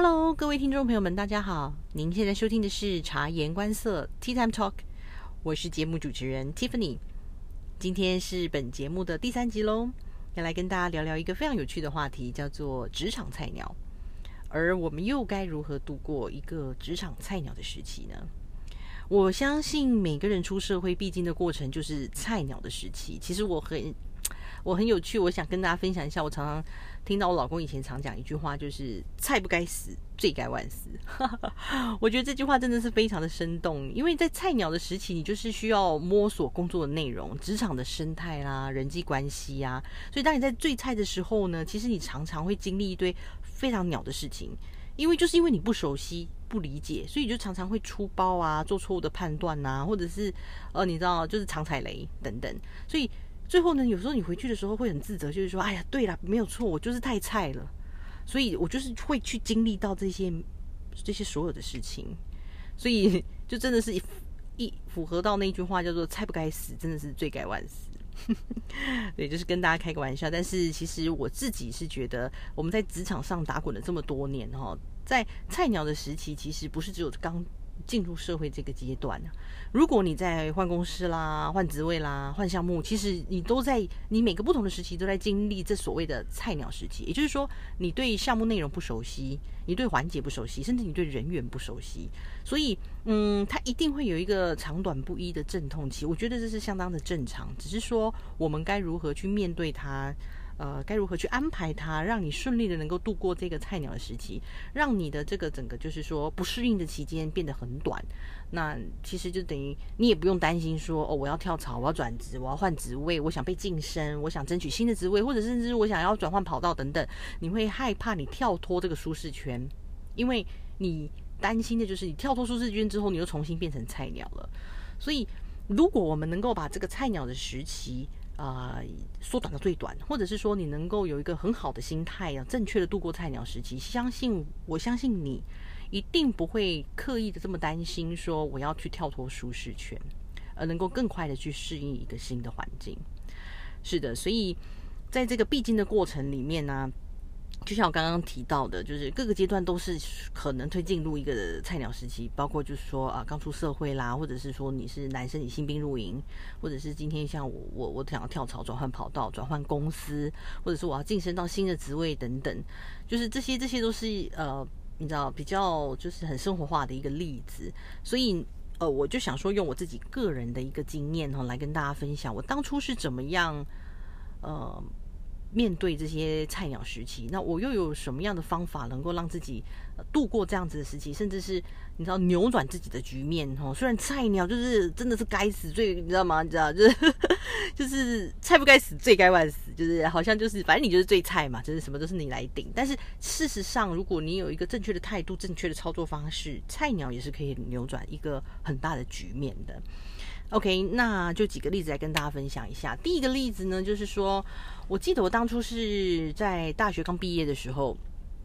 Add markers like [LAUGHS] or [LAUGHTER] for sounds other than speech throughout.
Hello，各位听众朋友们，大家好！您现在收听的是察言观色 Tea Time Talk，我是节目主持人 Tiffany。今天是本节目的第三集喽，要来跟大家聊聊一个非常有趣的话题，叫做职场菜鸟。而我们又该如何度过一个职场菜鸟的时期呢？我相信每个人出社会必经的过程就是菜鸟的时期。其实我很我很有趣，我想跟大家分享一下，我常常。听到我老公以前常讲一句话，就是“菜不该死，罪该万死”。[LAUGHS] 我觉得这句话真的是非常的生动，因为在菜鸟的时期，你就是需要摸索工作的内容、职场的生态啦、人际关系呀。所以，当你在最菜的时候呢，其实你常常会经历一堆非常鸟的事情，因为就是因为你不熟悉、不理解，所以就常常会出包啊，做错误的判断呐，或者是呃，你知道，就是常踩雷等等，所以。最后呢，有时候你回去的时候会很自责，就是说，哎呀，对了，没有错，我就是太菜了，所以我就是会去经历到这些这些所有的事情，所以就真的是一一符合到那句话叫做“菜不该死，真的是罪该万死”。[LAUGHS] 对，就是跟大家开个玩笑。但是其实我自己是觉得，我们在职场上打滚了这么多年哈，在菜鸟的时期，其实不是只有刚。进入社会这个阶段如果你在换公司啦、换职位啦、换项目，其实你都在你每个不同的时期都在经历这所谓的菜鸟时期。也就是说，你对项目内容不熟悉，你对环节不熟悉，甚至你对人员不熟悉，所以嗯，它一定会有一个长短不一的阵痛期。我觉得这是相当的正常，只是说我们该如何去面对它。呃，该如何去安排它，让你顺利的能够度过这个菜鸟的时期，让你的这个整个就是说不适应的期间变得很短。那其实就等于你也不用担心说哦，我要跳槽，我要转职，我要换职位，我想被晋升，我想争取新的职位，或者甚至我想要转换跑道等等。你会害怕你跳脱这个舒适圈，因为你担心的就是你跳脱舒适圈之后，你又重新变成菜鸟了。所以，如果我们能够把这个菜鸟的时期，啊，缩短到最短，或者是说你能够有一个很好的心态啊，正确的度过菜鸟时期。相信我相信你一定不会刻意的这么担心，说我要去跳脱舒适圈，而能够更快的去适应一个新的环境。是的，所以在这个必经的过程里面呢。就像我刚刚提到的，就是各个阶段都是可能推进入一个菜鸟时期，包括就是说啊，刚出社会啦，或者是说你是男生，你新兵入营，或者是今天像我，我我想要跳槽、转换跑道、转换公司，或者是我要晋升到新的职位等等，就是这些这些都是呃，你知道比较就是很生活化的一个例子，所以呃，我就想说用我自己个人的一个经验哈，来跟大家分享我当初是怎么样呃。面对这些菜鸟时期，那我又有什么样的方法能够让自己度过这样子的时期，甚至是你知道扭转自己的局面？哦，虽然菜鸟就是真的是该死最，你知道吗？你知道就是 [LAUGHS] 就是菜不该死，罪该万死，就是好像就是反正你就是最菜嘛，就是什么都是你来顶。但是事实上，如果你有一个正确的态度、正确的操作方式，菜鸟也是可以扭转一个很大的局面的。OK，那就几个例子来跟大家分享一下。第一个例子呢，就是说，我记得我当初是在大学刚毕业的时候，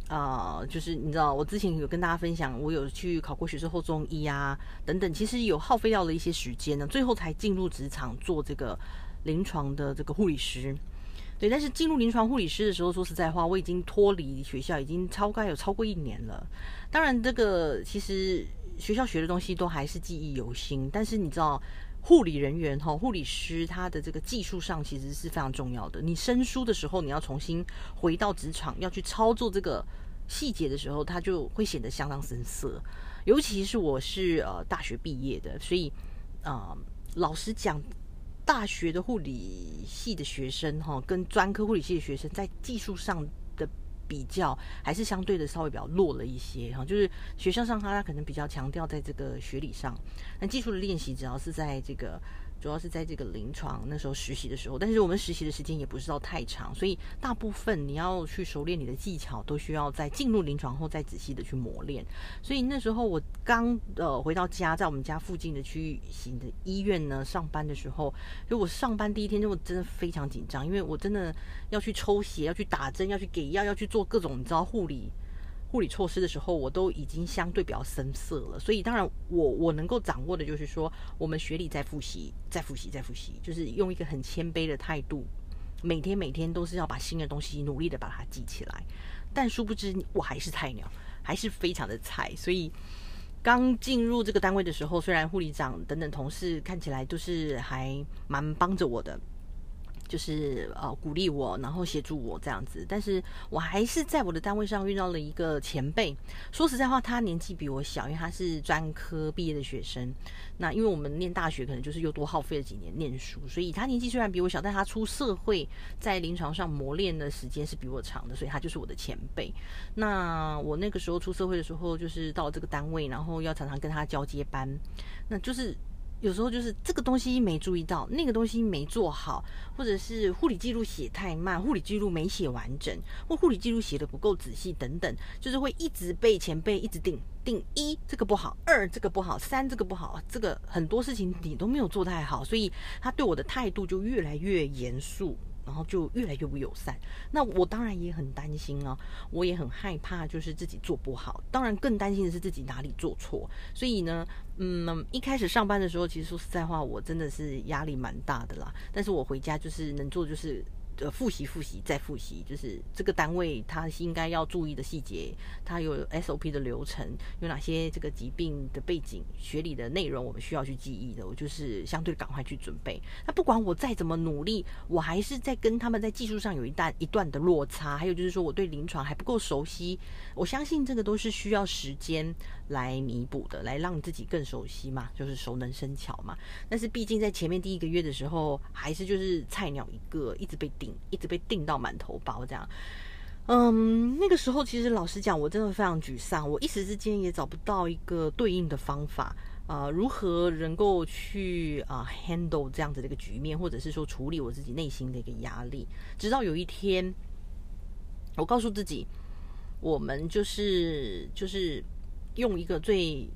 啊，就是你知道，我之前有跟大家分享，我有去考过学士后中医啊，等等，其实有耗费掉了一些时间呢，最后才进入职场做这个临床的这个护理师。对，但是进入临床护理师的时候，说实在话，我已经脱离学校已经超该有超过一年了。当然，这个其实学校学的东西都还是记忆犹新，但是你知道。护理人员哈，护理师他的这个技术上其实是非常重要的。你生疏的时候，你要重新回到职场，要去操作这个细节的时候，他就会显得相当生涩。尤其是我是呃大学毕业的，所以啊，老实讲，大学的护理系的学生哈，跟专科护理系的学生在技术上。比较还是相对的稍微比较弱了一些哈，就是学校上他他可能比较强调在这个学理上，那技术的练习只要是在这个。主要是在这个临床那时候实习的时候，但是我们实习的时间也不是到太长，所以大部分你要去熟练你的技巧，都需要在进入临床后再仔细的去磨练。所以那时候我刚呃回到家，在我们家附近的区域型的医院呢上班的时候，就我上班第一天就真的非常紧张，因为我真的要去抽血、要去打针、要去给药、要去做各种你知道护理。护理措施的时候，我都已经相对比较生涩了，所以当然我我能够掌握的就是说，我们学理在复习，在复习，在复习，就是用一个很谦卑的态度，每天每天都是要把新的东西努力的把它记起来。但殊不知我还是菜鸟，还是非常的菜，所以刚进入这个单位的时候，虽然护理长等等同事看起来都是还蛮帮着我的。就是呃鼓励我，然后协助我这样子，但是我还是在我的单位上遇到了一个前辈。说实在话，他年纪比我小，因为他是专科毕业的学生。那因为我们念大学，可能就是又多耗费了几年念书，所以他年纪虽然比我小，但他出社会在临床上磨练的时间是比我长的，所以他就是我的前辈。那我那个时候出社会的时候，就是到这个单位，然后要常常跟他交接班，那就是。有时候就是这个东西没注意到，那个东西没做好，或者是护理记录写太慢，护理记录没写完整，或护理记录写的不够仔细等等，就是会一直被前辈一直定定一这个不好，二这个不好，三这个不好，这个很多事情你都没有做太好，所以他对我的态度就越来越严肃。然后就越来越不友善，那我当然也很担心啊，我也很害怕，就是自己做不好，当然更担心的是自己哪里做错。所以呢，嗯，一开始上班的时候，其实说实在话，我真的是压力蛮大的啦。但是我回家就是能做就是。呃，复习复习再复习，就是这个单位它应该要注意的细节，它有 SOP 的流程，有哪些这个疾病的背景、学理的内容，我们需要去记忆的，我就是相对赶快去准备。那不管我再怎么努力，我还是在跟他们在技术上有一段一段的落差。还有就是说，我对临床还不够熟悉，我相信这个都是需要时间来弥补的，来让自己更熟悉嘛，就是熟能生巧嘛。但是毕竟在前面第一个月的时候，还是就是菜鸟一个，一直被顶。一直被定到满头包这样，嗯，那个时候其实老实讲，我真的非常沮丧，我一时之间也找不到一个对应的方法啊，如何能够去啊 handle 这样子的一个局面，或者是说处理我自己内心的一个压力。直到有一天，我告诉自己，我们就是就是用一个最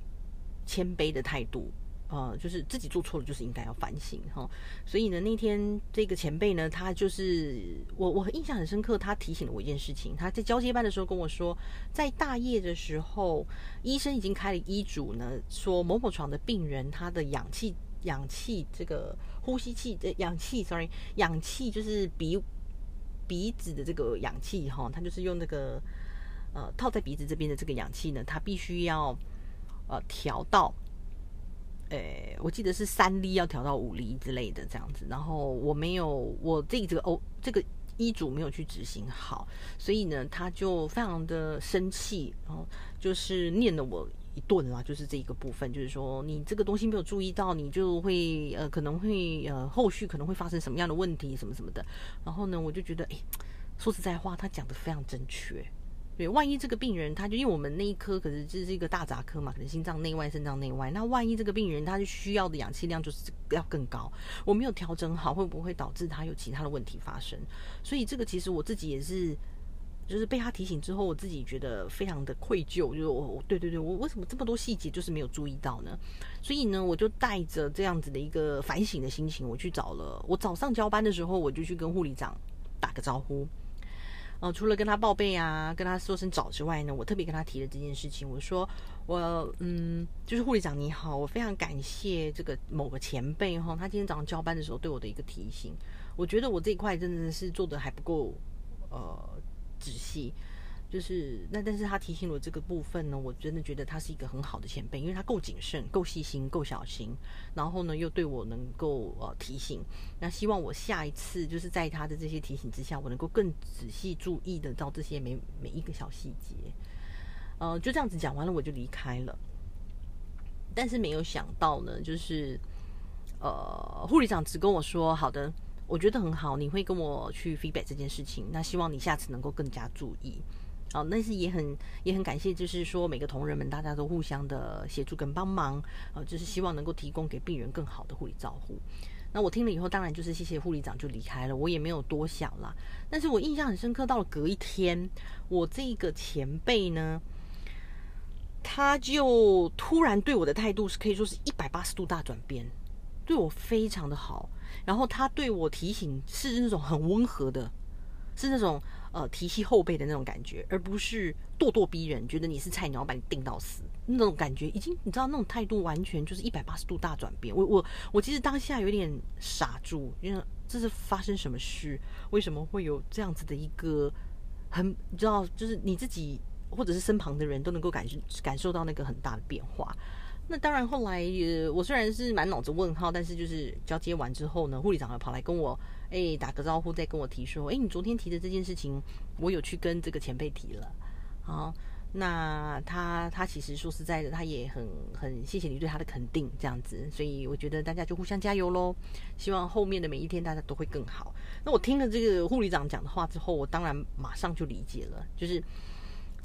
谦卑的态度。呃，就是自己做错了，就是应该要反省哈。所以呢，那天这个前辈呢，他就是我，我印象很深刻。他提醒了我一件事情，他在交接班的时候跟我说，在大夜的时候，医生已经开了医嘱呢，说某某床的病人他的氧气、氧气这个呼吸器的氧气，sorry，氧气就是鼻鼻子的这个氧气哈，他就是用那个呃套在鼻子这边的这个氧气呢，他必须要呃调到。诶，我记得是三厘要调到五厘之类的这样子，然后我没有我这这个哦这个医嘱没有去执行好，所以呢他就非常的生气，然后就是念了我一顿啦，就是这一个部分，就是说你这个东西没有注意到，你就会呃可能会呃后续可能会发生什么样的问题什么什么的，然后呢我就觉得诶，说实在话，他讲的非常正确。对，万一这个病人，他就因为我们那一科可是这是一个大杂科嘛，可能心脏内外、肾脏内外。那万一这个病人，他需要的氧气量就是要更高，我没有调整好，会不会导致他有其他的问题发生？所以这个其实我自己也是，就是被他提醒之后，我自己觉得非常的愧疚，就是我，对对对，我为什么这么多细节就是没有注意到呢？所以呢，我就带着这样子的一个反省的心情，我去找了。我早上交班的时候，我就去跟护理长打个招呼。哦，除了跟他报备啊，跟他说声早之外呢，我特别跟他提了这件事情。我说，我嗯，就是护理长你好，我非常感谢这个某个前辈哈，他今天早上交班的时候对我的一个提醒。我觉得我这一块真的是做的还不够呃仔细。就是那，但是他提醒我这个部分呢，我真的觉得他是一个很好的前辈，因为他够谨慎、够细心、够小心，然后呢又对我能够呃提醒。那希望我下一次就是在他的这些提醒之下，我能够更仔细注意的到这些每每一个小细节。呃，就这样子讲完了，我就离开了。但是没有想到呢，就是呃护理长只跟我说：“好的，我觉得很好，你会跟我去 feedback 这件事情。那希望你下次能够更加注意。”好，但是也很也很感谢，就是说每个同仁们大家都互相的协助跟帮忙，呃，就是希望能够提供给病人更好的护理照护。那我听了以后，当然就是谢谢护理长就离开了，我也没有多想了。但是我印象很深刻，到了隔一天，我这个前辈呢，他就突然对我的态度是可以说是一百八十度大转变，对我非常的好。然后他对我提醒是那种很温和的，是那种。呃，提携后辈的那种感觉，而不是咄咄逼人，觉得你是菜鸟，把你定到死那种感觉，已经你知道那种态度完全就是一百八十度大转变。我我我其实当下有点傻住，因为这是发生什么事？为什么会有这样子的一个很你知道，就是你自己或者是身旁的人都能够感感受到那个很大的变化。那当然，后来呃，我虽然是满脑子问号，但是就是交接完之后呢，护理长又跑来跟我哎打个招呼，再跟我提说，哎，你昨天提的这件事情，我有去跟这个前辈提了，好。那他他其实说实在的，他也很很谢谢你对他的肯定，这样子，所以我觉得大家就互相加油喽。希望后面的每一天大家都会更好。那我听了这个护理长讲的话之后，我当然马上就理解了，就是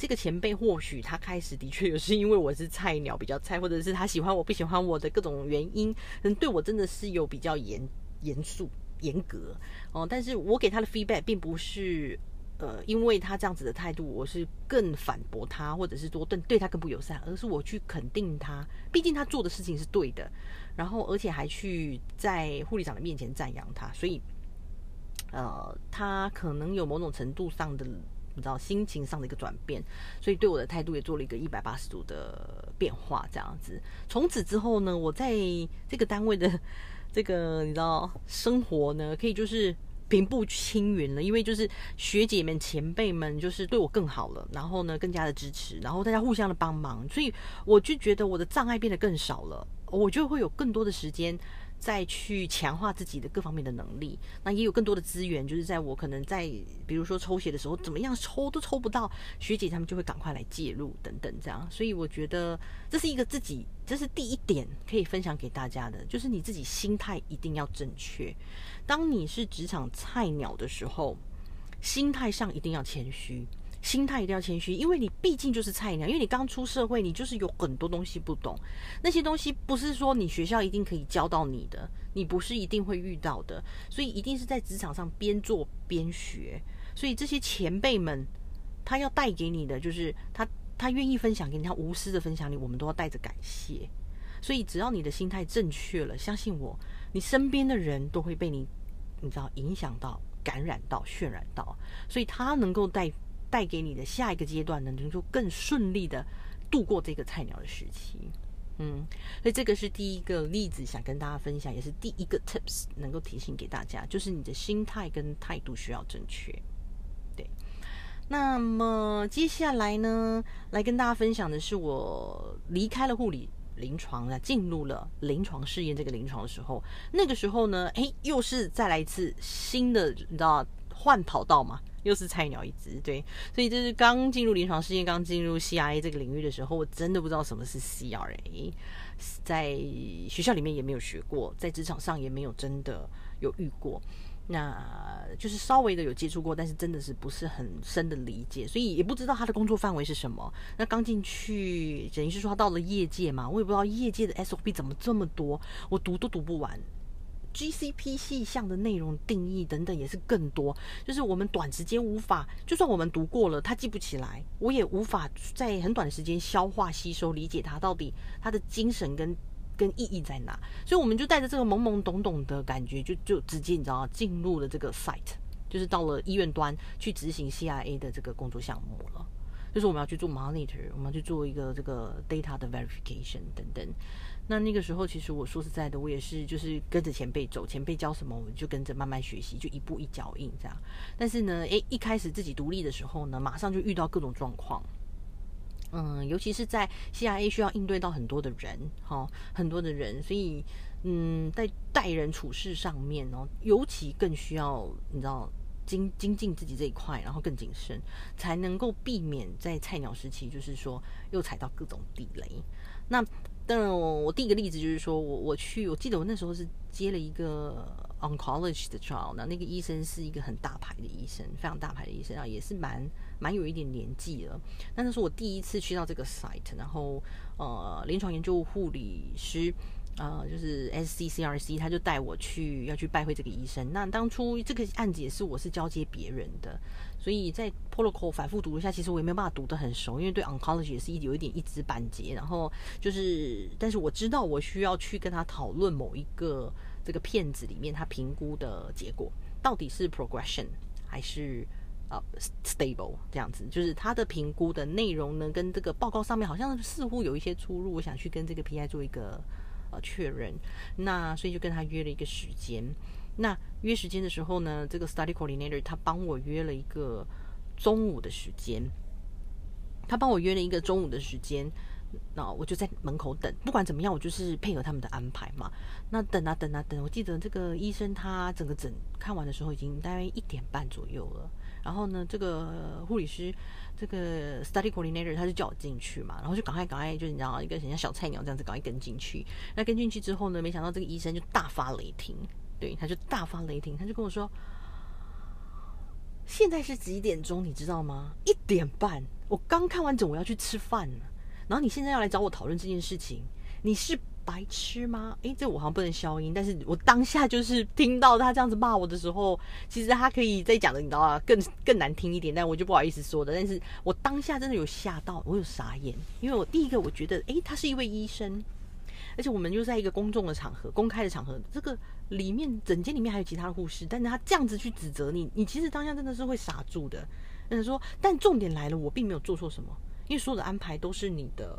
这个前辈或许他开始的确有是因为我是菜鸟比较菜，或者是他喜欢我不喜欢我的各种原因，嗯，对我真的是有比较严严肃严格哦。但是我给他的 feedback 并不是。呃，因为他这样子的态度，我是更反驳他，或者是说对对他更不友善，而是我去肯定他，毕竟他做的事情是对的，然后而且还去在护理长的面前赞扬他，所以，呃，他可能有某种程度上的你知道心情上的一个转变，所以对我的态度也做了一个一百八十度的变化，这样子。从此之后呢，我在这个单位的这个你知道生活呢，可以就是。平步青云了，因为就是学姐们、前辈们就是对我更好了，然后呢更加的支持，然后大家互相的帮忙，所以我就觉得我的障碍变得更少了，我就会有更多的时间。再去强化自己的各方面的能力，那也有更多的资源，就是在我可能在比如说抽血的时候，怎么样抽都抽不到，学姐他们就会赶快来介入等等这样，所以我觉得这是一个自己，这是第一点可以分享给大家的，就是你自己心态一定要正确。当你是职场菜鸟的时候，心态上一定要谦虚。心态一定要谦虚，因为你毕竟就是菜鸟，因为你刚出社会，你就是有很多东西不懂，那些东西不是说你学校一定可以教到你的，你不是一定会遇到的，所以一定是在职场上边做边学。所以这些前辈们，他要带给你的就是他他愿意分享给你，他无私的分享你，我们都要带着感谢。所以只要你的心态正确了，相信我，你身边的人都会被你你知道影响到、感染到、渲染到，所以他能够带。带给你的下一个阶段呢，能够更顺利的度过这个菜鸟的时期。嗯，所以这个是第一个例子，想跟大家分享，也是第一个 tips 能够提醒给大家，就是你的心态跟态度需要正确。对，那么接下来呢，来跟大家分享的是我离开了护理临床啊，进入了临床试验这个临床的时候，那个时候呢，哎，又是再来一次新的，你知道换跑道嘛？又是菜鸟一只，对，所以这是刚进入临床试验、刚进入 CRA 这个领域的时候，我真的不知道什么是 CRA，在学校里面也没有学过，在职场上也没有真的有遇过，那就是稍微的有接触过，但是真的是不是很深的理解，所以也不知道他的工作范围是什么。那刚进去，等于是说他到了业界嘛，我也不知道业界的 SOP 怎么这么多，我读都读不完。GCP 细项的内容定义等等也是更多，就是我们短时间无法，就算我们读过了，他记不起来，我也无法在很短的时间消化吸收理解它到底它的精神跟跟意义在哪，所以我们就带着这个懵懵懂懂的感觉，就就直接你知道进入了这个 site，就是到了医院端去执行 CIA 的这个工作项目了，就是我们要去做 monitor，我们要去做一个这个 data 的 verification 等等。那那个时候，其实我说实在的，我也是就是跟着前辈走，前辈教什么，我们就跟着慢慢学习，就一步一脚印这样。但是呢，诶，一开始自己独立的时候呢，马上就遇到各种状况。嗯，尤其是在 CIA 需要应对到很多的人，哈，很多的人，所以嗯，在待人处事上面哦，尤其更需要你知道精精进自己这一块，然后更谨慎，才能够避免在菜鸟时期，就是说又踩到各种地雷。那但我我第一个例子就是说，我我去，我记得我那时候是接了一个 oncology 的 trial，那那个医生是一个很大牌的医生，非常大牌的医生啊，也是蛮蛮有一点年纪了。那那是我第一次去到这个 site，然后呃，临床研究护理师。呃，就是 S C C R C，他就带我去要去拜会这个医生。那当初这个案子也是我是交接别人的，所以在 protocol 反复读一下，其实我也没有办法读得很熟，因为对 oncology 也是一有一点一知半解。然后就是，但是我知道我需要去跟他讨论某一个这个片子里面他评估的结果到底是 progression 还是呃 stable 这样子，就是他的评估的内容呢跟这个报告上面好像似乎有一些出入，我想去跟这个 PI 做一个。呃，确认，那所以就跟他约了一个时间。那约时间的时候呢，这个 study coordinator 他帮我约了一个中午的时间。他帮我约了一个中午的时间。那我就在门口等，不管怎么样，我就是配合他们的安排嘛。那等啊等啊等，我记得这个医生他整个诊看完的时候已经大概一点半左右了。然后呢，这个护理师，这个 study coordinator 他就叫我进去嘛，然后就赶快赶快，就你知道一个像小菜鸟这样子赶快跟进去。那跟进去之后呢，没想到这个医生就大发雷霆，对，他就大发雷霆，他就跟我说：“现在是几点钟？你知道吗？一点半，我刚看完整，我要去吃饭。”然后你现在要来找我讨论这件事情，你是白痴吗？诶，这我好像不能消音，但是我当下就是听到他这样子骂我的时候，其实他可以再讲的，你知道吗？更更难听一点，但我就不好意思说的。但是我当下真的有吓到，我有傻眼，因为我第一个我觉得，诶，他是一位医生，而且我们又在一个公众的场合、公开的场合，这个里面整间里面还有其他的护士，但是他这样子去指责你，你其实当下真的是会傻住的。但是说，但重点来了，我并没有做错什么。因为所有的安排都是你的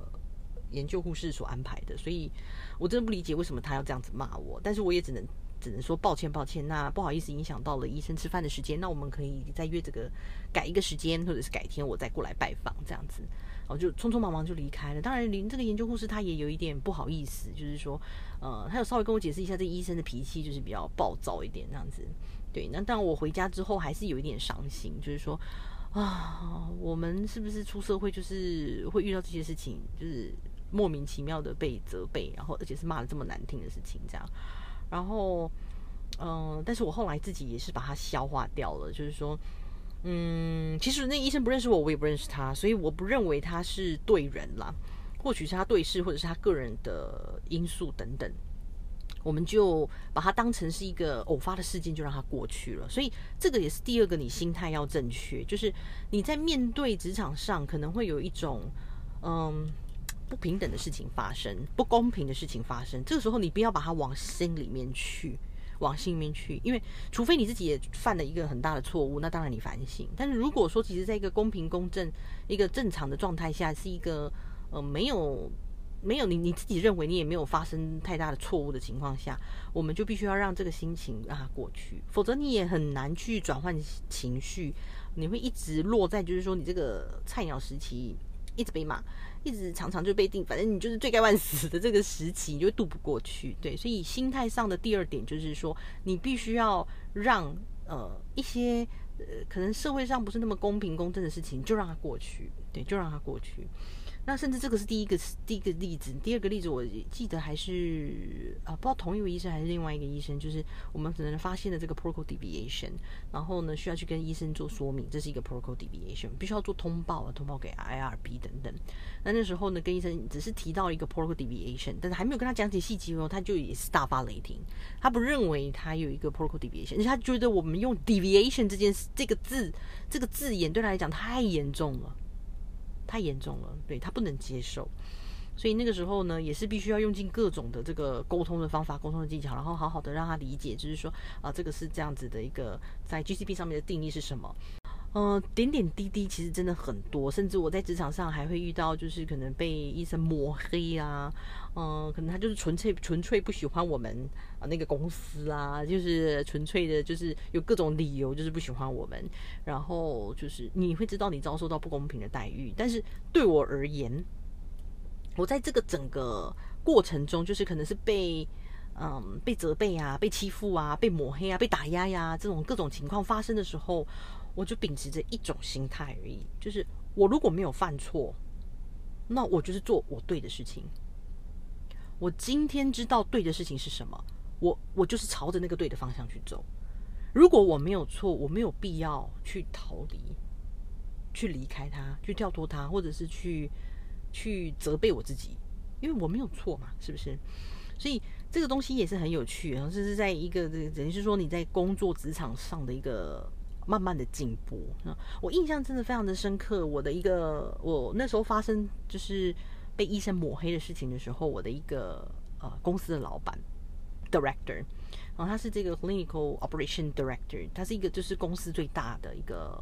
研究护士所安排的，所以我真的不理解为什么他要这样子骂我。但是我也只能只能说抱歉抱歉，那不好意思影响到了医生吃饭的时间，那我们可以再约这个改一个时间，或者是改天我再过来拜访这样子。我就匆匆忙忙就离开了。当然，连这个研究护士他也有一点不好意思，就是说，呃，他有稍微跟我解释一下，这医生的脾气就是比较暴躁一点这样子。对，那但我回家之后还是有一点伤心，就是说。啊，我们是不是出社会就是会遇到这些事情，就是莫名其妙的被责备，然后而且是骂的这么难听的事情，这样。然后，嗯，但是我后来自己也是把它消化掉了，就是说，嗯，其实那医生不认识我，我也不认识他，所以我不认为他是对人啦，或许是他对事，或者是他个人的因素等等。我们就把它当成是一个偶发的事件，就让它过去了。所以这个也是第二个，你心态要正确，就是你在面对职场上可能会有一种嗯不平等的事情发生，不公平的事情发生。这个时候你不要把它往心里面去，往心里面去，因为除非你自己也犯了一个很大的错误，那当然你反省。但是如果说其实在一个公平公正、一个正常的状态下，是一个呃没有。没有你你自己认为你也没有发生太大的错误的情况下，我们就必须要让这个心情让它过去，否则你也很难去转换情绪，你会一直落在就是说你这个菜鸟时期一直被骂，一直常常就被定，反正你就是罪该万死的这个时期，你就渡不过去。对，所以心态上的第二点就是说，你必须要让呃一些呃可能社会上不是那么公平公正的事情，就让它过去，对，就让它过去。那甚至这个是第一个第一个例子，第二个例子我记得还是啊，不知道同一位医生还是另外一个医生，就是我们可能发现了这个 protocol deviation，然后呢需要去跟医生做说明，这是一个 protocol deviation，必须要做通报啊，通报给 IRB 等等。那那时候呢跟医生只是提到一个 protocol deviation，但是还没有跟他讲解细节哦，他就也是大发雷霆，他不认为他有一个 protocol deviation，而且他觉得我们用 deviation 这件事这个字这个字眼对他来讲太严重了。太严重了，对他不能接受，所以那个时候呢，也是必须要用尽各种的这个沟通的方法、沟通的技巧，然后好好的让他理解，就是说啊，这个是这样子的一个在 GCP 上面的定义是什么。嗯，点点滴滴其实真的很多，甚至我在职场上还会遇到，就是可能被医生抹黑啊，嗯，可能他就是纯粹纯粹不喜欢我们啊那个公司啊，就是纯粹的，就是有各种理由，就是不喜欢我们，然后就是你会知道你遭受到不公平的待遇，但是对我而言，我在这个整个过程中，就是可能是被嗯被责备啊，被欺负啊，被抹黑啊，被打压呀，这种各种情况发生的时候。我就秉持着一种心态而已，就是我如果没有犯错，那我就是做我对的事情。我今天知道对的事情是什么，我我就是朝着那个对的方向去走。如果我没有错，我没有必要去逃离，去离开他，去跳脱他，或者是去去责备我自己，因为我没有错嘛，是不是？所以这个东西也是很有趣，然后这是在一个等于是说你在工作职场上的一个。慢慢的进步，我印象真的非常的深刻。我的一个，我那时候发生就是被医生抹黑的事情的时候，我的一个呃公司的老板 director，然后他是这个 clinical operation director，他是一个就是公司最大的一个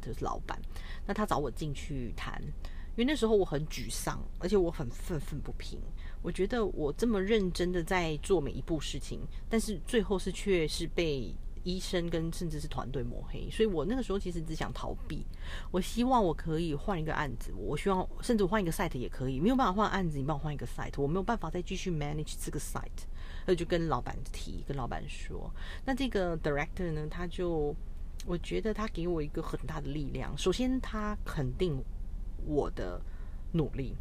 就是老板。那他找我进去谈，因为那时候我很沮丧，而且我很愤愤不平。我觉得我这么认真的在做每一步事情，但是最后是却是被。医生跟甚至是团队抹黑，所以我那个时候其实只想逃避。我希望我可以换一个案子，我希望甚至换一个 site 也可以。没有办法换案子，你帮我换一个 site，我没有办法再继续 manage 这个 site，那就跟老板提，跟老板说。那这个 director 呢，他就我觉得他给我一个很大的力量。首先，他肯定我的努力，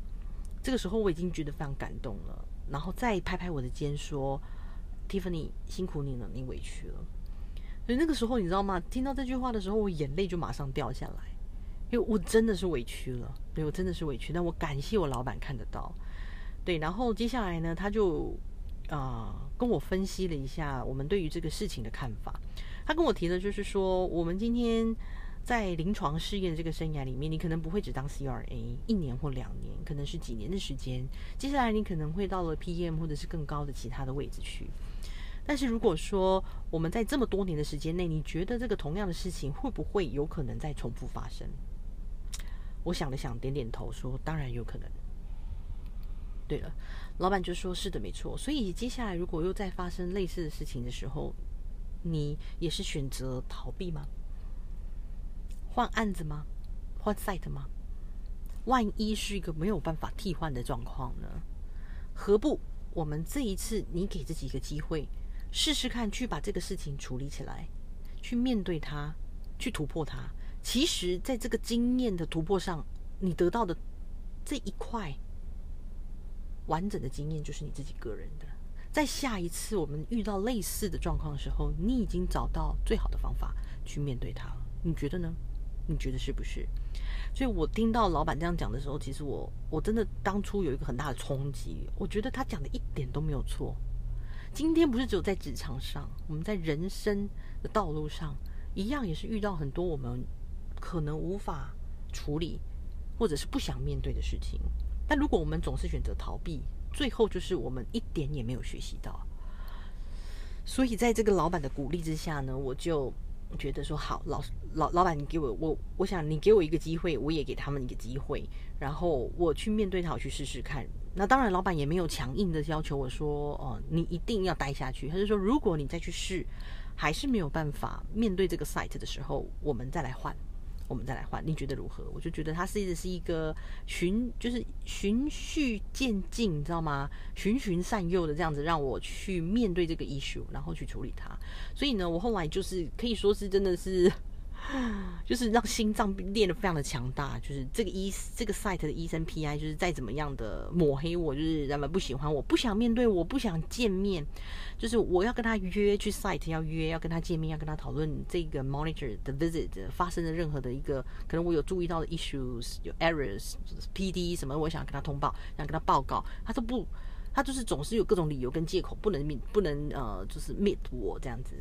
这个时候我已经觉得非常感动了。然后再拍拍我的肩说：“Tiffany，辛苦你了，你委屈了。”所以那个时候你知道吗？听到这句话的时候，我眼泪就马上掉下来，因为我真的是委屈了。对我真的是委屈，但我感谢我老板看得到。对，然后接下来呢，他就啊跟我分析了一下我们对于这个事情的看法。他跟我提的就是说，我们今天。在临床试验这个生涯里面，你可能不会只当 CRA 一年或两年，可能是几年的时间。接下来你可能会到了 PM 或者是更高的其他的位置去。但是如果说我们在这么多年的时间内，你觉得这个同样的事情会不会有可能再重复发生？我想了想，点点头，说当然有可能。对了，老板就说是的，没错。所以接下来如果又再发生类似的事情的时候，你也是选择逃避吗？换案子吗？换 site 吗？万一是一个没有办法替换的状况呢？何不我们这一次你给自己一个机会，试试看去把这个事情处理起来，去面对它，去突破它。其实，在这个经验的突破上，你得到的这一块完整的经验，就是你自己个人的。在下一次我们遇到类似的状况的时候，你已经找到最好的方法去面对它了。你觉得呢？你觉得是不是？所以我听到老板这样讲的时候，其实我我真的当初有一个很大的冲击。我觉得他讲的一点都没有错。今天不是只有在职场上，我们在人生的道路上，一样也是遇到很多我们可能无法处理，或者是不想面对的事情。但如果我们总是选择逃避，最后就是我们一点也没有学习到。所以在这个老板的鼓励之下呢，我就。觉得说好，老老老板，你给我我我想你给我一个机会，我也给他们一个机会，然后我去面对他，我去试试看。那当然，老板也没有强硬的要求我说，哦，你一定要待下去。他就说，如果你再去试，还是没有办法面对这个 site 的时候，我们再来换。我们再来换，你觉得如何？我就觉得它是一直是一个循，就是循序渐进，你知道吗？循循善诱的这样子，让我去面对这个 issue，然后去处理它。所以呢，我后来就是可以说是真的是。就是让心脏练得非常的强大，就是这个医这个 site 的医生 PI，就是再怎么样的抹黑我，就是人们不喜欢我，不想面对，我不想见面，就是我要跟他约去 site，要约要跟他见面，要跟他讨论这个 monitor 的 visit 发生的任何的一个可能我有注意到的 issues，有 errors，PD 什么，我想跟他通报，想跟他报告，他都不，他就是总是有各种理由跟借口不能面，不能呃，就是 meet 我这样子。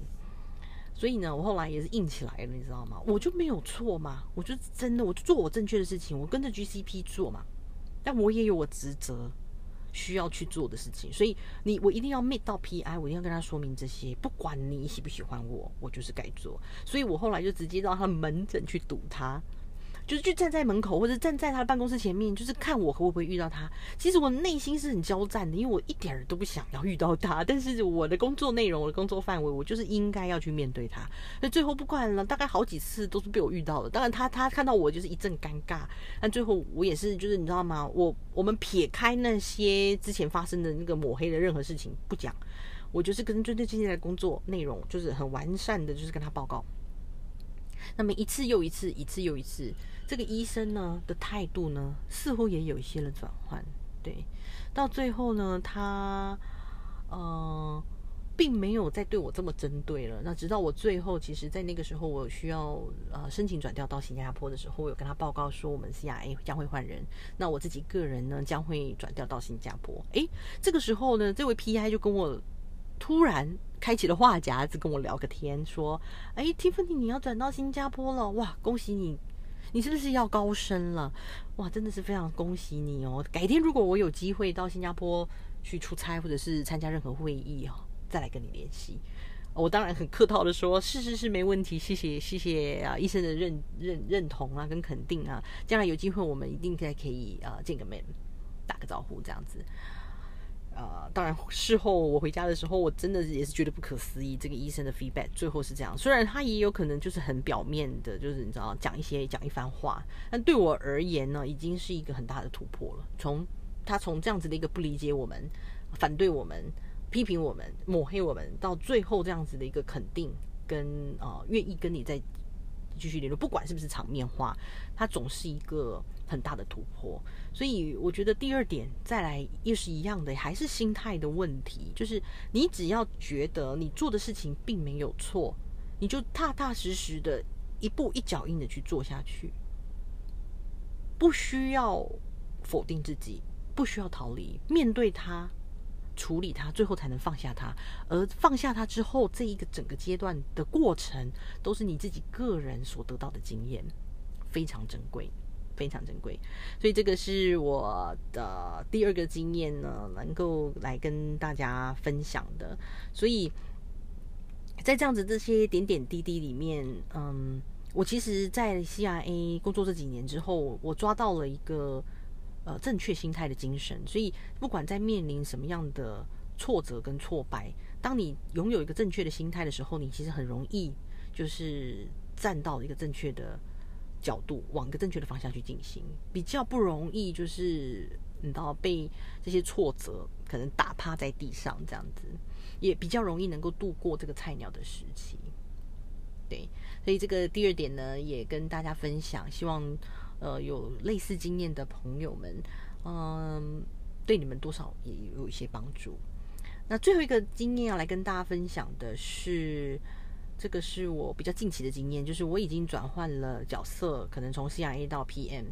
所以呢，我后来也是硬起来了，你知道吗？我就没有错嘛，我就真的，我就做我正确的事情，我跟着 GCP 做嘛。但我也有我职责需要去做的事情，所以你我一定要 meet 到 PI，我一定要跟他说明这些，不管你喜不喜欢我，我就是该做。所以我后来就直接到他门诊去堵他。就是就站在门口，或者站在他的办公室前面，就是看我会不会遇到他。其实我内心是很交战的，因为我一点儿都不想要遇到他。但是我的工作内容、我的工作范围，我就是应该要去面对他。那最后不管了，大概好几次都是被我遇到了。当然他他看到我就是一阵尴尬，但最后我也是，就是你知道吗？我我们撇开那些之前发生的那个抹黑的任何事情不讲，我就是跟针对今天的工作内容，就是很完善的，就是跟他报告。那么一次又一次，一次又一次。这个医生呢的态度呢，似乎也有一些的转换。对，到最后呢，他呃，并没有再对我这么针对了。那直到我最后，其实，在那个时候，我需要呃申请转调到新加坡的时候，我有跟他报告说，我们 CIA 将会换人。那我自己个人呢，将会转调到新加坡。诶，这个时候呢，这位 PI 就跟我突然开启了话匣子，跟我聊个天，说：“哎，Tiffany，你要转到新加坡了，哇，恭喜你！”你是不是要高升了？哇，真的是非常恭喜你哦！改天如果我有机会到新加坡去出差，或者是参加任何会议哦，再来跟你联系。我当然很客套的说，是是是，没问题，谢谢谢谢啊，医生的认认认同啊，跟肯定啊，将来有机会我们一定再可以啊见个面，打个招呼这样子。呃，当然事后我回家的时候，我真的也是觉得不可思议，这个医生的 feedback 最后是这样。虽然他也有可能就是很表面的，就是你知道讲一些讲一番话，但对我而言呢，已经是一个很大的突破了。从他从这样子的一个不理解我们、反对我们、批评我们、抹黑我们，到最后这样子的一个肯定跟呃愿意跟你在继续联络，不管是不是场面话，它总是一个。很大的突破，所以我觉得第二点再来又是一样的，还是心态的问题。就是你只要觉得你做的事情并没有错，你就踏踏实实的一步一脚印的去做下去，不需要否定自己，不需要逃离，面对它，处理它，最后才能放下它。而放下它之后，这一个整个阶段的过程，都是你自己个人所得到的经验，非常珍贵。非常珍贵，所以这个是我的第二个经验呢，能够来跟大家分享的。所以在这样子这些点点滴滴里面，嗯，我其实，在 CIA 工作这几年之后，我抓到了一个呃正确心态的精神。所以不管在面临什么样的挫折跟挫败，当你拥有一个正确的心态的时候，你其实很容易就是站到一个正确的。角度往一个正确的方向去进行，比较不容易，就是你知道被这些挫折可能打趴在地上这样子，也比较容易能够度过这个菜鸟的时期。对，所以这个第二点呢，也跟大家分享，希望呃有类似经验的朋友们，嗯，对你们多少也有一些帮助。那最后一个经验要来跟大家分享的是。这个是我比较近期的经验，就是我已经转换了角色，可能从 CIA 到 PM。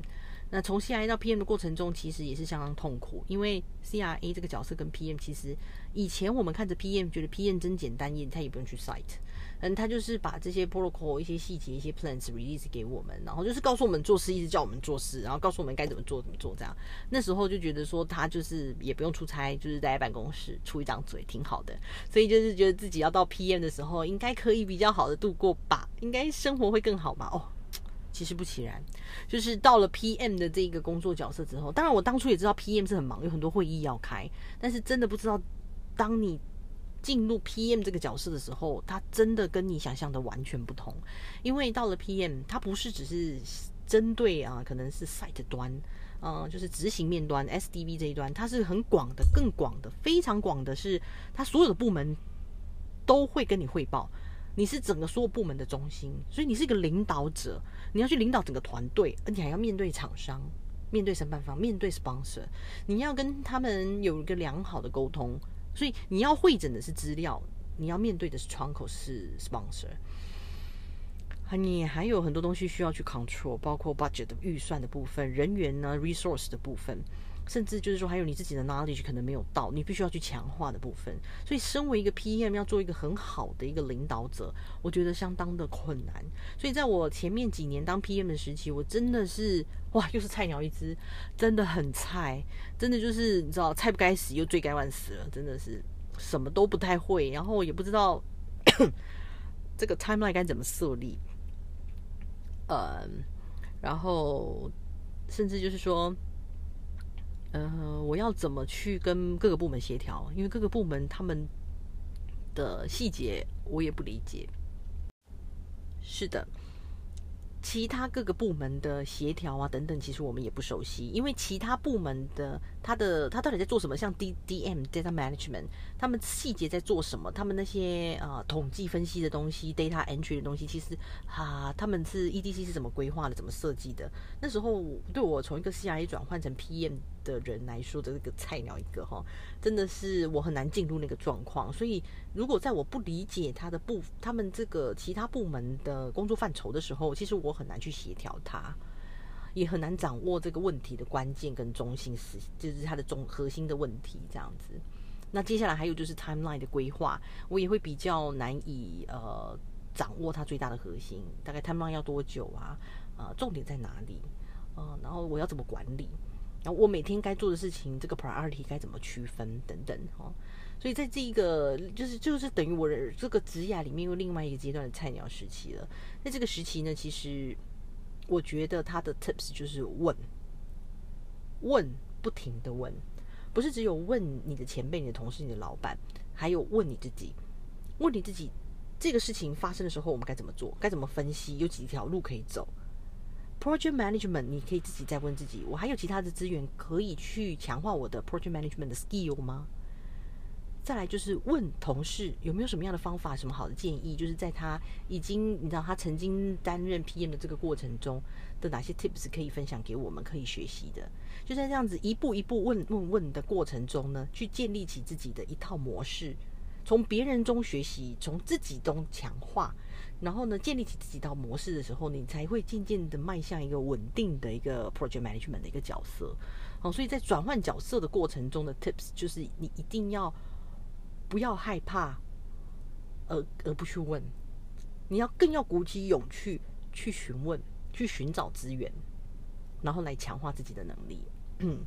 那从 CIA 到 PM 的过程中，其实也是相当痛苦，因为 CIA 这个角色跟 PM 其实以前我们看着 PM 觉得 PM 真简单，也他也不用去 site。嗯，他就是把这些 protocol 一些细节、一些 plans release 给我们，然后就是告诉我们做事，一直叫我们做事，然后告诉我们该怎么做、怎么做这样。那时候就觉得说他就是也不用出差，就是在办公室出一张嘴挺好的。所以就是觉得自己要到 PM 的时候，应该可以比较好的度过吧，应该生活会更好吧？哦，其实不其然，就是到了 PM 的这个工作角色之后，当然我当初也知道 PM 是很忙，有很多会议要开，但是真的不知道当你。进入 PM 这个角色的时候，他真的跟你想象的完全不同。因为到了 PM，他不是只是针对啊，可能是 site 端，嗯，就是执行面端 SDV 这一端，它是很广的，更广的，非常广的，是它所有的部门都会跟你汇报。你是整个所有部门的中心，所以你是一个领导者，你要去领导整个团队，而且还要面对厂商、面对承办方、面对 sponsor，你要跟他们有一个良好的沟通。所以你要会诊的是资料，你要面对的是窗口是 sponsor，你还有很多东西需要去 control，包括 budget 的预算的部分，人员呢 resource 的部分，甚至就是说还有你自己的 knowledge 可能没有到，你必须要去强化的部分。所以身为一个 PM 要做一个很好的一个领导者，我觉得相当的困难。所以在我前面几年当 PM 的时期，我真的是哇，又是菜鸟一只，真的很菜。真的就是你知道，菜不该死又罪该万死了，真的是什么都不太会，然后也不知道 [COUGHS] 这个 timeline 该怎么设立，嗯，然后甚至就是说，嗯，我要怎么去跟各个部门协调？因为各个部门他们的细节我也不理解。是的。其他各个部门的协调啊等等，其实我们也不熟悉，因为其他部门的他的他到底在做什么？像 D D M Data Management，他们细节在做什么？他们那些呃统计分析的东西，Data Entry 的东西，其实啊他们是 E D C 是怎么规划的？怎么设计的？那时候对我从一个 C I A 转换成 P M 的人来说的这个菜鸟一个哈，真的是我很难进入那个状况。所以如果在我不理解他的部他们这个其他部门的工作范畴的时候，其实我。很难去协调它，也很难掌握这个问题的关键跟中心是，就是它的中核心的问题这样子。那接下来还有就是 timeline 的规划，我也会比较难以呃掌握它最大的核心，大概 timeline 要多久啊？呃，重点在哪里？呃，然后我要怎么管理？然后我每天该做的事情，这个 priority 该怎么区分等等哦。所以在这一个就是就是等于我这个职涯里面又另外一个阶段的菜鸟时期了。在这个时期呢，其实我觉得他的 tips 就是问，问不停的问，不是只有问你的前辈、你的同事、你的老板，还有问你自己，问你自己，这个事情发生的时候，我们该怎么做？该怎么分析？有几条路可以走？Project management，你可以自己再问自己，我还有其他的资源可以去强化我的 project management 的 skill 吗？再来就是问同事有没有什么样的方法，什么好的建议，就是在他已经你知道他曾经担任 PM 的这个过程中的哪些 tips 可以分享给我们可以学习的，就在这样子一步一步问问问的过程中呢，去建立起自己的一套模式，从别人中学习，从自己中强化，然后呢建立起自己一套模式的时候，你才会渐渐的迈向一个稳定的一个 project management 的一个角色。好，所以在转换角色的过程中的 tips 就是你一定要。不要害怕，而而不去问，你要更要鼓起勇气去询问，去寻找资源，然后来强化自己的能力。嗯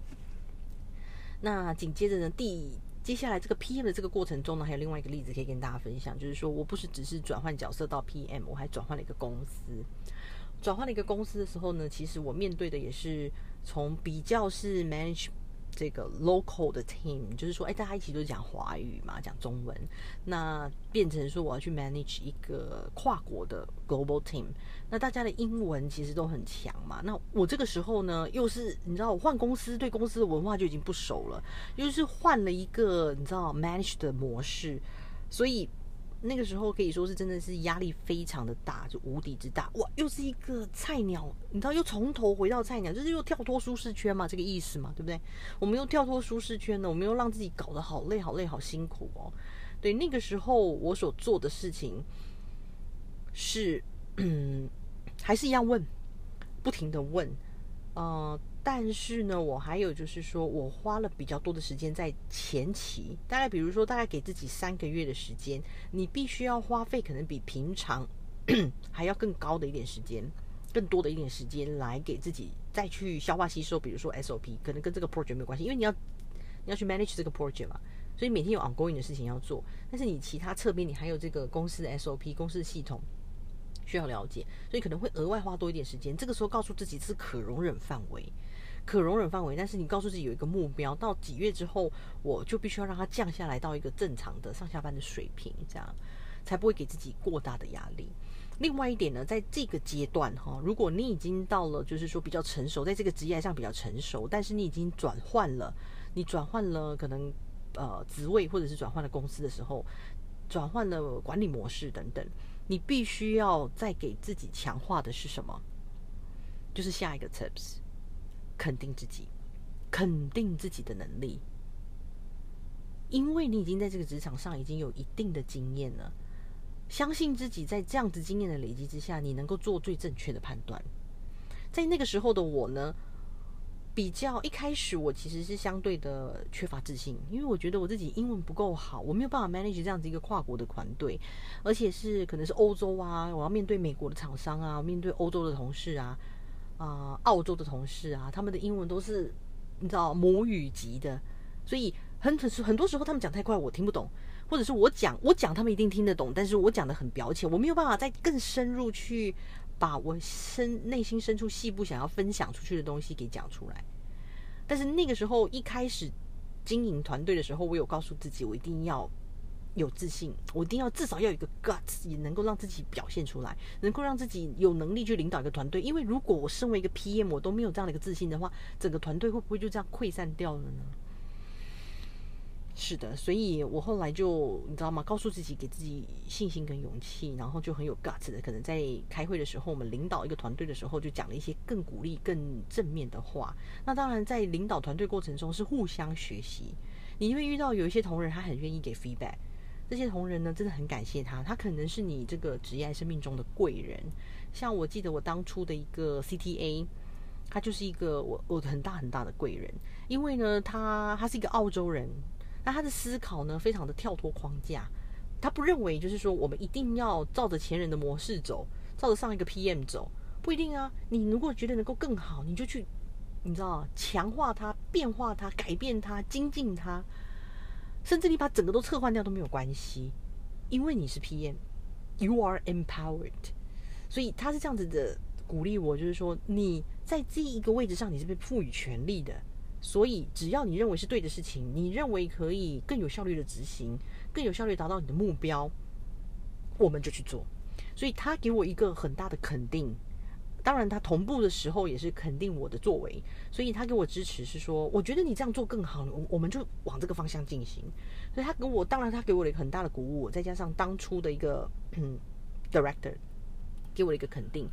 [CLEARS THROAT] 那紧接着呢，第接下来这个 PM 的这个过程中呢，还有另外一个例子可以跟大家分享，就是说我不是只是转换角色到 PM，我还转换了一个公司。转换了一个公司的时候呢，其实我面对的也是从比较是 manage。这个 local 的 team 就是说，哎，大家一起都讲华语嘛，讲中文，那变成说我要去 manage 一个跨国的 global team，那大家的英文其实都很强嘛。那我这个时候呢，又是你知道，我换公司，对公司的文化就已经不熟了，又是换了一个你知道 manage 的模式，所以。那个时候可以说是真的是压力非常的大，就无敌之大哇！又是一个菜鸟，你知道又从头回到菜鸟，就是又跳脱舒适圈嘛，这个意思嘛，对不对？我们又跳脱舒适圈了，我们又让自己搞得好累、好累、好辛苦哦。对，那个时候我所做的事情是，嗯，[CLEARS THROAT] 还是一样问，不停的问，呃。但是呢，我还有就是说，我花了比较多的时间在前期，大概比如说，大概给自己三个月的时间，你必须要花费可能比平常 [CLEARS THROAT] 还要更高的一点时间，更多的一点时间来给自己再去消化吸收。比如说 SOP，可能跟这个 project 没有关系，因为你要你要去 manage 这个 project 嘛，所以每天有 ongoing 的事情要做。但是你其他侧边你还有这个公司的 SOP，公司的系统需要了解，所以可能会额外花多一点时间。这个时候告诉自己是可容忍范围。可容忍范围，但是你告诉自己有一个目标，到几月之后，我就必须要让它降下来到一个正常的上下班的水平，这样才不会给自己过大的压力。另外一点呢，在这个阶段哈，如果你已经到了就是说比较成熟，在这个职业上比较成熟，但是你已经转换了，你转换了可能呃职位或者是转换了公司的时候，转换了管理模式等等，你必须要再给自己强化的是什么？就是下一个 tips。肯定自己，肯定自己的能力，因为你已经在这个职场上已经有一定的经验了。相信自己，在这样子经验的累积之下，你能够做最正确的判断。在那个时候的我呢，比较一开始我其实是相对的缺乏自信，因为我觉得我自己英文不够好，我没有办法 manage 这样子一个跨国的团队，而且是可能是欧洲啊，我要面对美国的厂商啊，面对欧洲的同事啊。啊，澳洲的同事啊，他们的英文都是你知道母语级的，所以很很很多时候他们讲太快，我听不懂，或者是我讲我讲他们一定听得懂，但是我讲的很表浅，我没有办法再更深入去把我深内心深处细部想要分享出去的东西给讲出来。但是那个时候一开始经营团队的时候，我有告诉自己，我一定要。有自信，我一定要至少要有一个 guts，也能够让自己表现出来，能够让自己有能力去领导一个团队。因为如果我身为一个 PM，我都没有这样的一个自信的话，整个团队会不会就这样溃散掉了呢？是的，所以我后来就你知道吗？告诉自己，给自己信心跟勇气，然后就很有 guts 的。可能在开会的时候，我们领导一个团队的时候，就讲了一些更鼓励、更正面的话。那当然，在领导团队过程中是互相学习，你会遇到有一些同仁，他很愿意给 feedback。这些同仁呢，真的很感谢他，他可能是你这个职业生命中的贵人。像我记得我当初的一个 CTA，他就是一个我我很大很大的贵人，因为呢，他他是一个澳洲人，那他的思考呢，非常的跳脱框架，他不认为就是说我们一定要照着前人的模式走，照着上一个 PM 走，不一定啊。你如果觉得能够更好，你就去，你知道，强化它，变化它，改变它，精进它。甚至你把整个都撤换掉都没有关系，因为你是 PM，you are empowered，所以他是这样子的鼓励我，就是说你在这一个位置上你是被赋予权力的，所以只要你认为是对的事情，你认为可以更有效率的执行，更有效率达到你的目标，我们就去做。所以他给我一个很大的肯定。当然，他同步的时候也是肯定我的作为，所以他给我支持是说，我觉得你这样做更好，我我们就往这个方向进行。所以他给我，当然他给我了一个很大的鼓舞，再加上当初的一个嗯 [CLEARS THROAT] director 给我的一个肯定，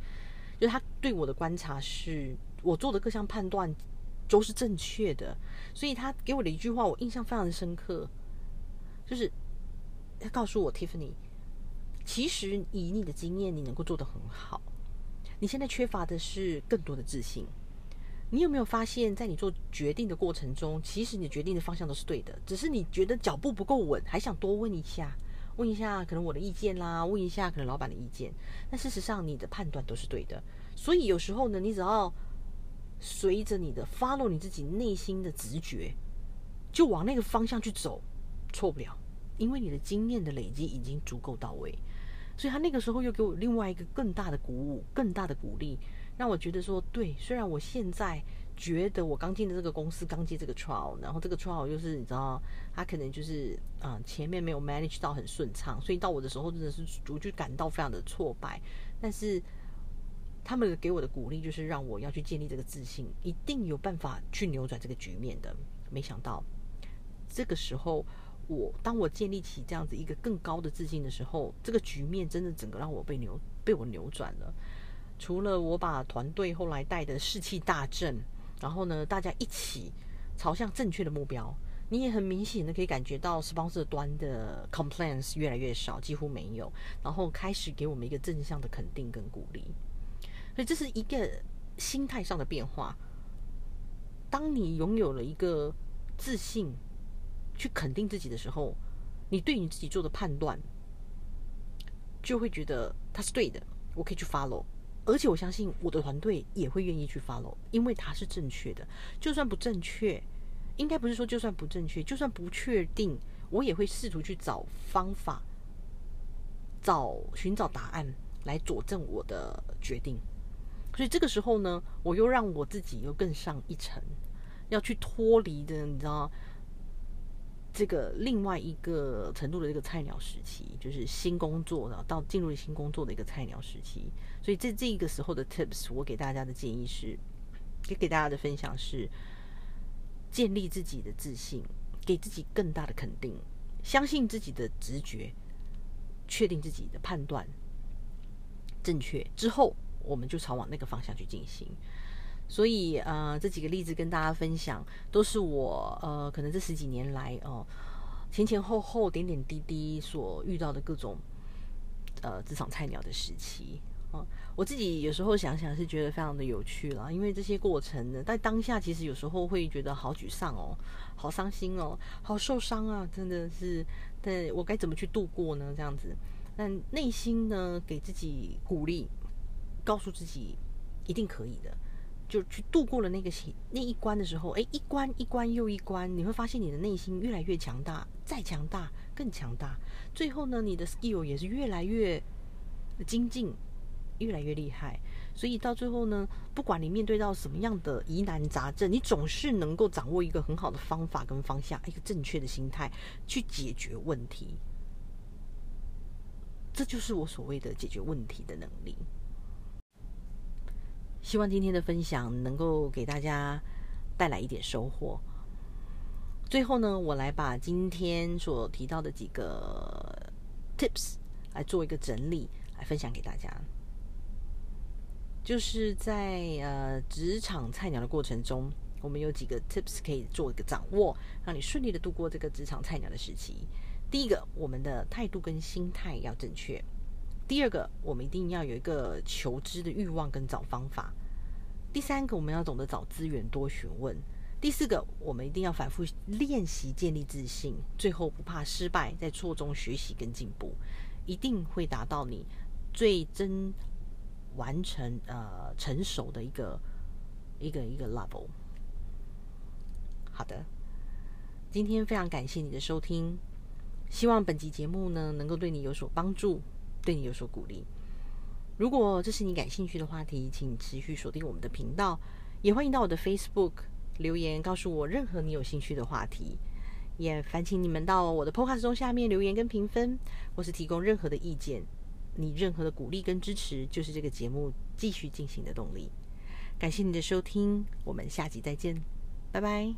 就是他对我的观察是我做的各项判断都是正确的，所以他给我的一句话我印象非常深刻，就是他告诉我 Tiffany，其实以你的经验，你能够做得很好。你现在缺乏的是更多的自信。你有没有发现，在你做决定的过程中，其实你决定的方向都是对的，只是你觉得脚步不够稳，还想多问一下，问一下可能我的意见啦，问一下可能老板的意见。但事实上，你的判断都是对的。所以有时候呢，你只要随着你的 follow 你自己内心的直觉，就往那个方向去走，错不了，因为你的经验的累积已经足够到位。所以他那个时候又给我另外一个更大的鼓舞、更大的鼓励，让我觉得说，对，虽然我现在觉得我刚进的这个公司刚接这个 trial，然后这个 trial 又是你知道，他可能就是啊前面没有 manage 到很顺畅，所以到我的时候真的是我就感到非常的挫败。但是他们给我的鼓励就是让我要去建立这个自信，一定有办法去扭转这个局面的。没想到这个时候。我当我建立起这样子一个更高的自信的时候，这个局面真的整个让我被扭被我扭转了。除了我把团队后来带的士气大振，然后呢，大家一起朝向正确的目标，你也很明显的可以感觉到 sponsor 端的 complaints 越来越少，几乎没有，然后开始给我们一个正向的肯定跟鼓励。所以这是一个心态上的变化。当你拥有了一个自信。去肯定自己的时候，你对你自己做的判断，就会觉得他是对的，我可以去 follow，而且我相信我的团队也会愿意去 follow，因为它是正确的。就算不正确，应该不是说就算不正确，就算不确定，我也会试图去找方法，找寻找答案来佐证我的决定。所以这个时候呢，我又让我自己又更上一层，要去脱离的，你知道。这个另外一个程度的这个菜鸟时期，就是新工作的到进入新工作的一个菜鸟时期，所以这这个时候的 tips，我给大家的建议是，给给大家的分享是，建立自己的自信，给自己更大的肯定，相信自己的直觉，确定自己的判断正确之后，我们就朝往那个方向去进行。所以，呃，这几个例子跟大家分享，都是我呃，可能这十几年来哦，前前后后点点滴滴所遇到的各种呃职场菜鸟的时期啊。我自己有时候想想是觉得非常的有趣了，因为这些过程呢，在当下其实有时候会觉得好沮丧哦，好伤心哦，好受伤啊，真的是，但我该怎么去度过呢？这样子，但内心呢，给自己鼓励，告诉自己一定可以的。就去度过了那个那一关的时候，哎，一关一关又一关，你会发现你的内心越来越强大，再强大，更强大。最后呢，你的 skill 也是越来越精进，越来越厉害。所以到最后呢，不管你面对到什么样的疑难杂症，你总是能够掌握一个很好的方法跟方向，一个正确的心态去解决问题。这就是我所谓的解决问题的能力。希望今天的分享能够给大家带来一点收获。最后呢，我来把今天所提到的几个 tips 来做一个整理，来分享给大家。就是在呃职场菜鸟的过程中，我们有几个 tips 可以做一个掌握，让你顺利的度过这个职场菜鸟的时期。第一个，我们的态度跟心态要正确。第二个，我们一定要有一个求知的欲望跟找方法。第三个，我们要懂得找资源，多询问。第四个，我们一定要反复练习，建立自信。最后，不怕失败，在错中学习跟进步，一定会达到你最真完成呃成熟的一个一个一个 level。好的，今天非常感谢你的收听，希望本集节目呢能够对你有所帮助。对你有所鼓励。如果这是你感兴趣的话题，请持续锁定我们的频道，也欢迎到我的 Facebook 留言告诉我任何你有兴趣的话题。也烦请你们到我的 Podcast 中下面留言跟评分，或是提供任何的意见。你任何的鼓励跟支持，就是这个节目继续进行的动力。感谢你的收听，我们下集再见，拜拜。